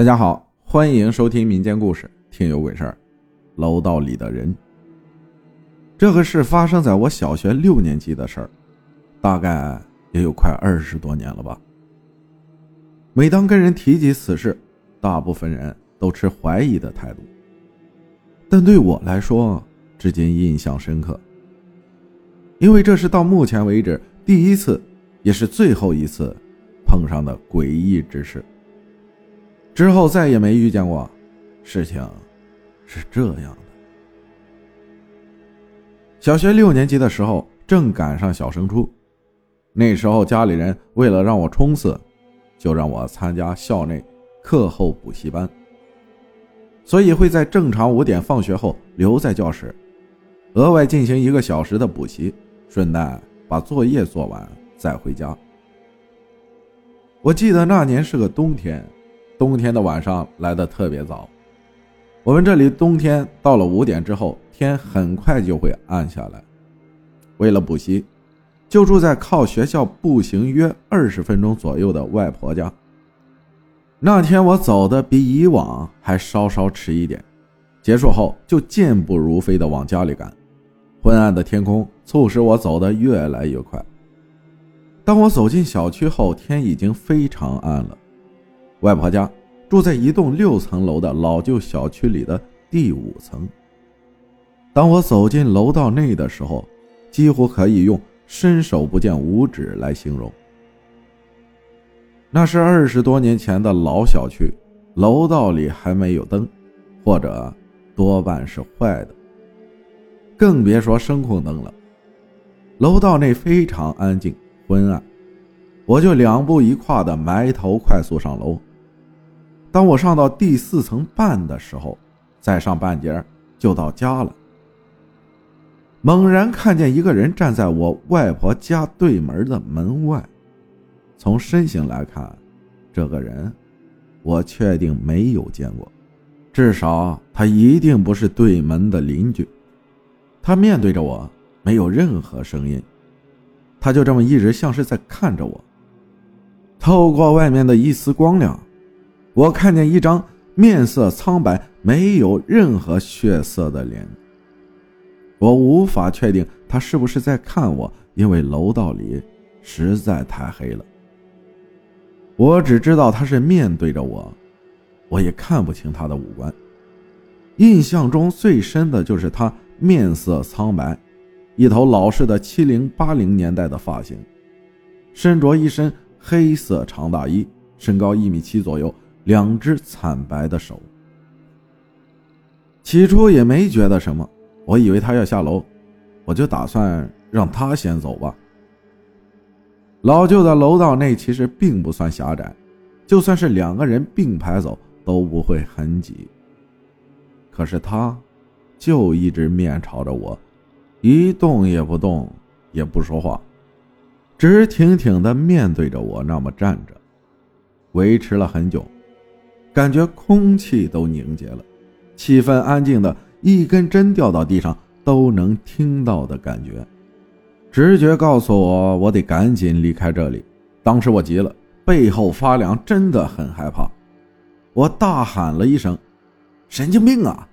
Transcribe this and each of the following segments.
大家好，欢迎收听民间故事《听有鬼事儿》。楼道里的人，这个事发生在我小学六年级的事儿，大概也有快二十多年了吧。每当跟人提及此事，大部分人都持怀疑的态度，但对我来说，至今印象深刻，因为这是到目前为止第一次，也是最后一次碰上的诡异之事。之后再也没遇见过，事情是这样的。小学六年级的时候，正赶上小升初，那时候家里人为了让我冲刺，就让我参加校内课后补习班，所以会在正常五点放学后留在教室，额外进行一个小时的补习，顺带把作业做完再回家。我记得那年是个冬天。冬天的晚上来的特别早，我们这里冬天到了五点之后，天很快就会暗下来。为了补习，就住在靠学校步行约二十分钟左右的外婆家。那天我走的比以往还稍稍迟一点，结束后就健步如飞的往家里赶。昏暗的天空促使我走得越来越快。当我走进小区后，天已经非常暗了。外婆家住在一栋六层楼的老旧小区里的第五层。当我走进楼道内的时候，几乎可以用“伸手不见五指”来形容。那是二十多年前的老小区，楼道里还没有灯，或者多半是坏的，更别说声控灯了。楼道内非常安静昏暗，我就两步一跨的埋头快速上楼。当我上到第四层半的时候，再上半截就到家了。猛然看见一个人站在我外婆家对门的门外，从身形来看，这个人我确定没有见过，至少他一定不是对门的邻居。他面对着我，没有任何声音，他就这么一直像是在看着我。透过外面的一丝光亮。我看见一张面色苍白、没有任何血色的脸。我无法确定他是不是在看我，因为楼道里实在太黑了。我只知道他是面对着我，我也看不清他的五官。印象中最深的就是他面色苍白，一头老式的七零八零年代的发型，身着一身黑色长大衣，身高一米七左右。两只惨白的手。起初也没觉得什么，我以为他要下楼，我就打算让他先走吧。老旧的楼道内其实并不算狭窄，就算是两个人并排走都不会很挤。可是他，就一直面朝着我，一动也不动，也不说话，直挺挺的面对着我那么站着，维持了很久。感觉空气都凝结了，气氛安静的一根针掉到地上都能听到的感觉。直觉告诉我，我得赶紧离开这里。当时我急了，背后发凉，真的很害怕。我大喊了一声：“神经病啊！”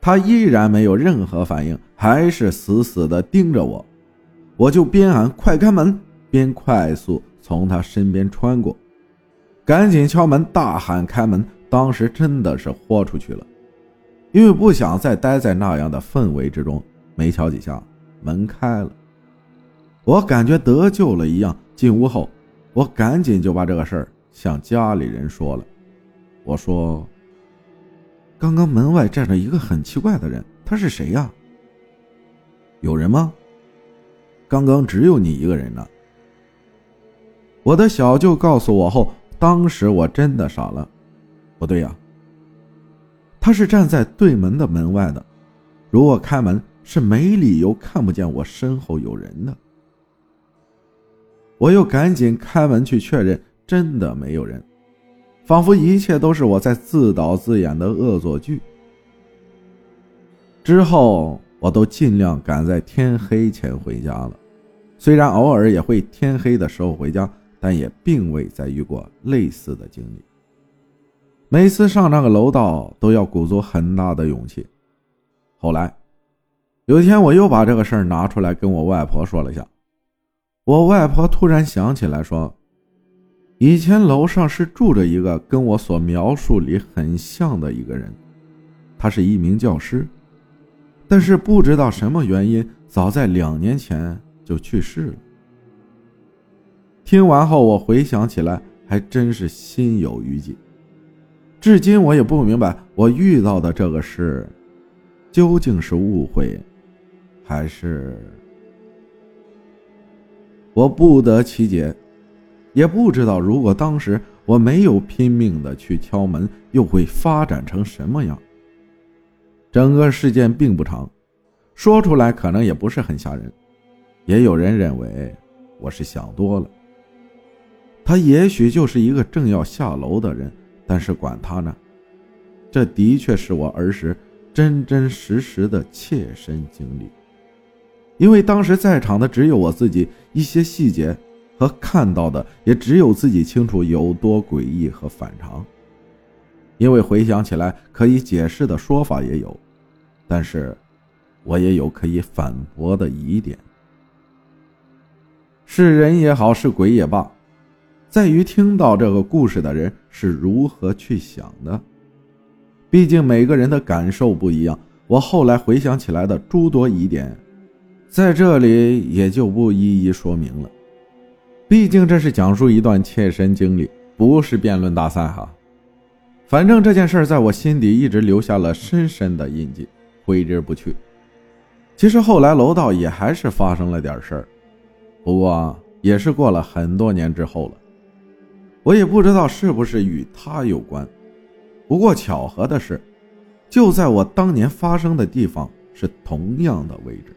他依然没有任何反应，还是死死地盯着我。我就边喊“快开门”，边快速从他身边穿过。赶紧敲门，大喊开门！当时真的是豁出去了，因为不想再待在那样的氛围之中。没敲几下，门开了，我感觉得救了一样。进屋后，我赶紧就把这个事儿向家里人说了。我说：“刚刚门外站着一个很奇怪的人，他是谁呀？有人吗？刚刚只有你一个人呢。”我的小舅告诉我后。当时我真的傻了，不对呀。他是站在对门的门外的，如果开门是没理由看不见我身后有人的。我又赶紧开门去确认，真的没有人，仿佛一切都是我在自导自演的恶作剧。之后我都尽量赶在天黑前回家了，虽然偶尔也会天黑的时候回家。但也并未再遇过类似的经历。每次上那个楼道都要鼓足很大的勇气。后来，有一天我又把这个事儿拿出来跟我外婆说了下，我外婆突然想起来说，以前楼上是住着一个跟我所描述里很像的一个人，他是一名教师，但是不知道什么原因，早在两年前就去世了。听完后，我回想起来，还真是心有余悸。至今我也不明白，我遇到的这个事。究竟是误会，还是我不得其解？也不知道，如果当时我没有拼命的去敲门，又会发展成什么样？整个事件并不长，说出来可能也不是很吓人。也有人认为我是想多了。他也许就是一个正要下楼的人，但是管他呢。这的确是我儿时。真真实实的切身经历，因为当时在场的只有我自己，一些细节和看到的也只有自己清楚有多诡异和反常。因为回想起来可以解释的说法也有，但是我也有可以反驳的疑点。是人也好，是鬼也罢，在于听到这个故事的人是如何去想的。毕竟每个人的感受不一样，我后来回想起来的诸多疑点，在这里也就不一一说明了。毕竟这是讲述一段切身经历，不是辩论大赛哈。反正这件事在我心底一直留下了深深的印记，挥之不去。其实后来楼道也还是发生了点事儿，不过也是过了很多年之后了，我也不知道是不是与他有关。不过巧合的是，就在我当年发生的地方是同样的位置，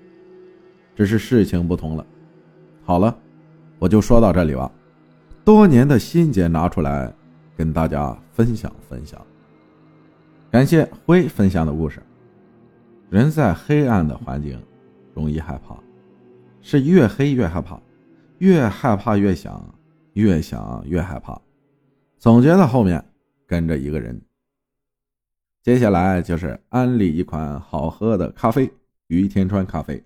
只是事情不同了。好了，我就说到这里吧。多年的心结拿出来跟大家分享分享。感谢辉分享的故事。人在黑暗的环境容易害怕，是越黑越害怕，越害怕越想，越想越害怕。总觉得后面跟着一个人。接下来就是安利一款好喝的咖啡——于天川咖啡。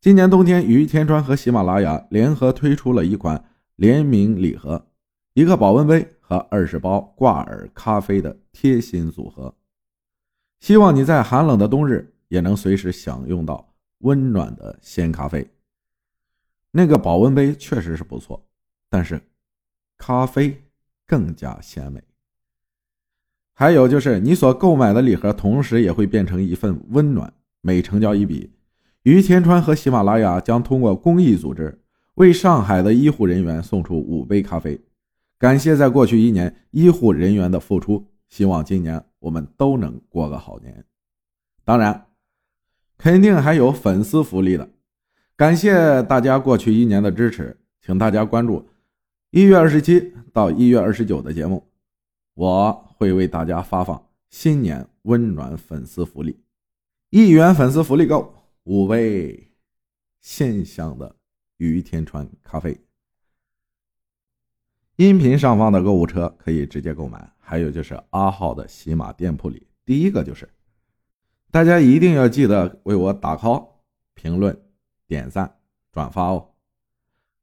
今年冬天，于天川和喜马拉雅联合推出了一款联名礼盒，一个保温杯和二十包挂耳咖啡的贴心组合。希望你在寒冷的冬日也能随时享用到温暖的鲜咖啡。那个保温杯确实是不错，但是咖啡更加鲜美。还有就是，你所购买的礼盒，同时也会变成一份温暖。每成交一笔，于天川和喜马拉雅将通过公益组织为上海的医护人员送出五杯咖啡，感谢在过去一年医护人员的付出。希望今年我们都能过个好年。当然，肯定还有粉丝福利的，感谢大家过去一年的支持，请大家关注一月二十七到一月二十九的节目，我。会为大家发放新年温暖粉丝福利，一元粉丝福利购五杯现香的于天川咖啡。音频上方的购物车可以直接购买，还有就是阿浩的喜马店铺里，第一个就是，大家一定要记得为我打 call、评论、点赞、转发哦！